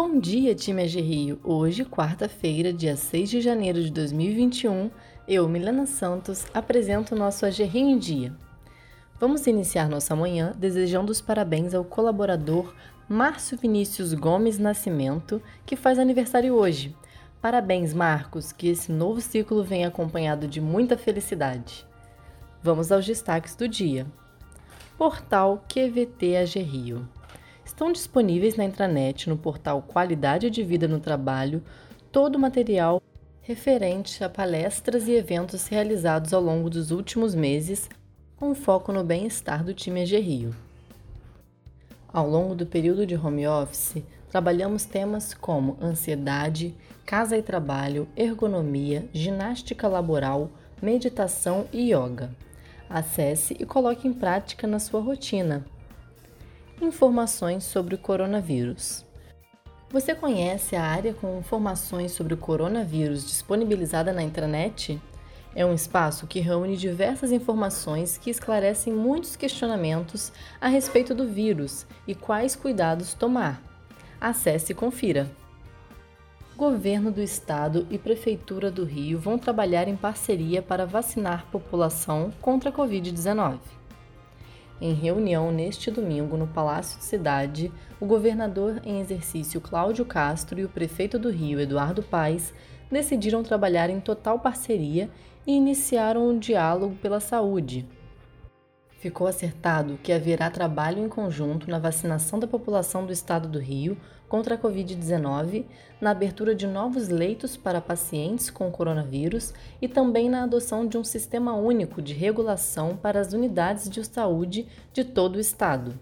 Bom dia, time AG Rio! Hoje, quarta-feira, dia 6 de janeiro de 2021, eu, Milena Santos, apresento o nosso AG Rio em Dia. Vamos iniciar nossa manhã desejando os parabéns ao colaborador Márcio Vinícius Gomes Nascimento, que faz aniversário hoje. Parabéns, Marcos, que esse novo ciclo venha acompanhado de muita felicidade. Vamos aos destaques do dia. Portal QVT AG Rio estão disponíveis na intranet no portal Qualidade de Vida no Trabalho todo o material referente a palestras e eventos realizados ao longo dos últimos meses, com foco no bem-estar do time AG Rio. Ao longo do período de home office, trabalhamos temas como ansiedade, casa e trabalho, ergonomia, ginástica laboral, meditação e yoga. Acesse e coloque em prática na sua rotina informações sobre o coronavírus. Você conhece a área com informações sobre o coronavírus disponibilizada na intranet? É um espaço que reúne diversas informações que esclarecem muitos questionamentos a respeito do vírus e quais cuidados tomar. Acesse e confira. Governo do Estado e Prefeitura do Rio vão trabalhar em parceria para vacinar população contra a Covid-19. Em reunião neste domingo no Palácio de Cidade, o governador em exercício Cláudio Castro e o prefeito do Rio, Eduardo Paes, decidiram trabalhar em total parceria e iniciaram um diálogo pela saúde, Ficou acertado que haverá trabalho em conjunto na vacinação da população do estado do Rio contra a Covid-19, na abertura de novos leitos para pacientes com coronavírus e também na adoção de um sistema único de regulação para as unidades de saúde de todo o estado.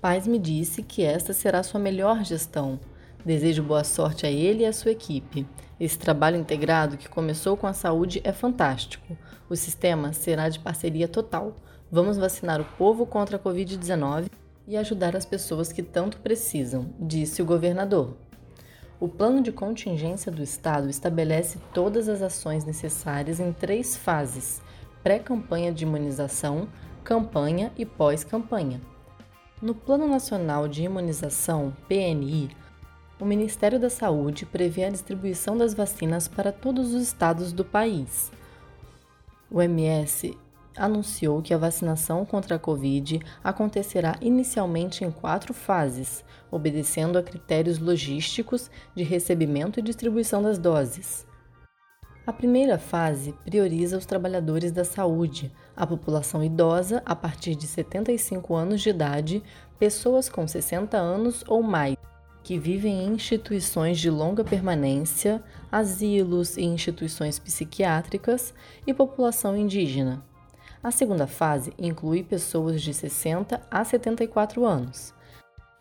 Paz me disse que esta será sua melhor gestão. Desejo boa sorte a ele e à sua equipe. Esse trabalho integrado que começou com a saúde é fantástico. O sistema será de parceria total. Vamos vacinar o povo contra a Covid-19 e ajudar as pessoas que tanto precisam, disse o governador. O plano de contingência do Estado estabelece todas as ações necessárias em três fases: pré-campanha de imunização, campanha e pós-campanha. No Plano Nacional de Imunização, PNI, o Ministério da Saúde prevê a distribuição das vacinas para todos os estados do país. O MS anunciou que a vacinação contra a Covid acontecerá inicialmente em quatro fases, obedecendo a critérios logísticos de recebimento e distribuição das doses. A primeira fase prioriza os trabalhadores da saúde, a população idosa a partir de 75 anos de idade, pessoas com 60 anos ou mais que vivem em instituições de longa permanência, asilos e instituições psiquiátricas e população indígena. A segunda fase inclui pessoas de 60 a 74 anos.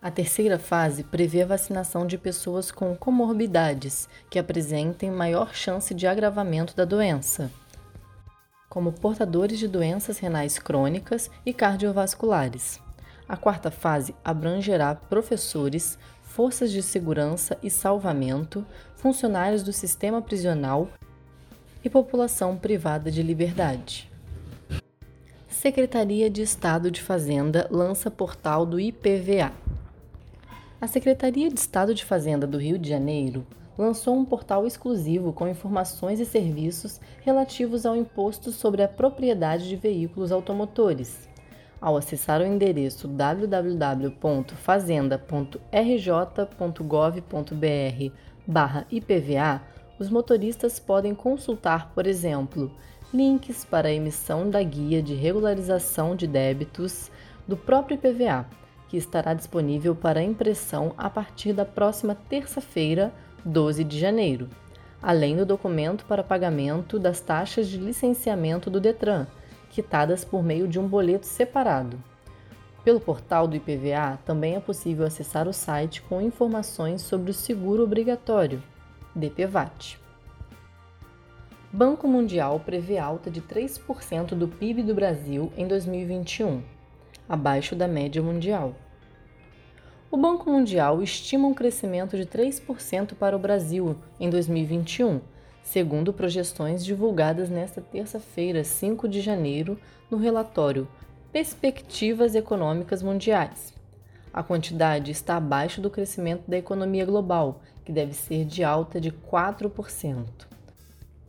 A terceira fase prevê a vacinação de pessoas com comorbidades que apresentem maior chance de agravamento da doença, como portadores de doenças renais crônicas e cardiovasculares. A quarta fase abrangerá professores, forças de segurança e salvamento, funcionários do sistema prisional e população privada de liberdade. Secretaria de Estado de Fazenda lança portal do IPVA. A Secretaria de Estado de Fazenda do Rio de Janeiro lançou um portal exclusivo com informações e serviços relativos ao imposto sobre a propriedade de veículos automotores. Ao acessar o endereço www.fazenda.rj.gov.br/ipva, os motoristas podem consultar, por exemplo, links para a emissão da guia de regularização de débitos do próprio IPVA, que estará disponível para impressão a partir da próxima terça-feira, 12 de janeiro, além do documento para pagamento das taxas de licenciamento do Detran quitadas por meio de um boleto separado. Pelo portal do IPVA também é possível acessar o site com informações sobre o seguro obrigatório, DPVAT. Banco Mundial prevê alta de 3% do PIB do Brasil em 2021, abaixo da média mundial. O Banco Mundial estima um crescimento de 3% para o Brasil em 2021 segundo projeções divulgadas nesta terça-feira, 5 de janeiro, no relatório Perspectivas Econômicas Mundiais. A quantidade está abaixo do crescimento da economia global, que deve ser de alta de 4%.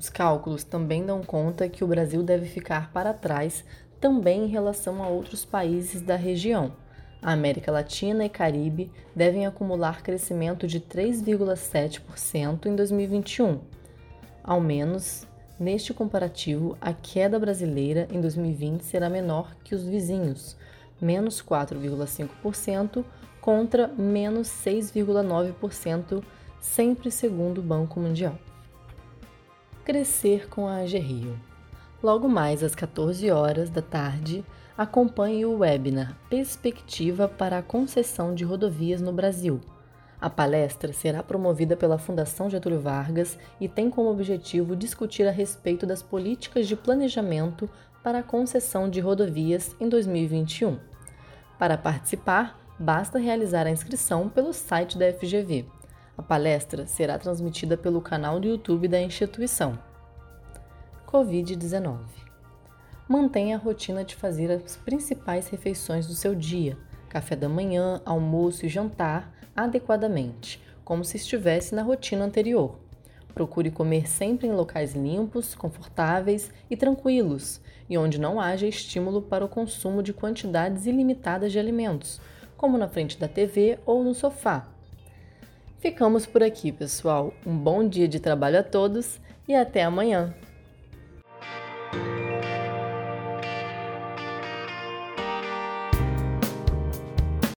Os cálculos também dão conta que o Brasil deve ficar para trás também em relação a outros países da região. A América Latina e Caribe devem acumular crescimento de 3,7% em 2021. Ao menos, neste comparativo, a queda brasileira em 2020 será menor que os vizinhos, menos 4,5% contra menos 6,9%, sempre segundo o Banco Mundial. Crescer com a AG Rio. Logo mais às 14 horas da tarde, acompanhe o webinar Perspectiva para a Concessão de Rodovias no Brasil. A palestra será promovida pela Fundação Getúlio Vargas e tem como objetivo discutir a respeito das políticas de planejamento para a concessão de rodovias em 2021. Para participar, basta realizar a inscrição pelo site da FGV. A palestra será transmitida pelo canal do YouTube da instituição. Covid-19. Mantenha a rotina de fazer as principais refeições do seu dia, café da manhã, almoço e jantar, adequadamente, como se estivesse na rotina anterior. Procure comer sempre em locais limpos, confortáveis e tranquilos, e onde não haja estímulo para o consumo de quantidades ilimitadas de alimentos, como na frente da TV ou no sofá. Ficamos por aqui, pessoal. Um bom dia de trabalho a todos e até amanhã!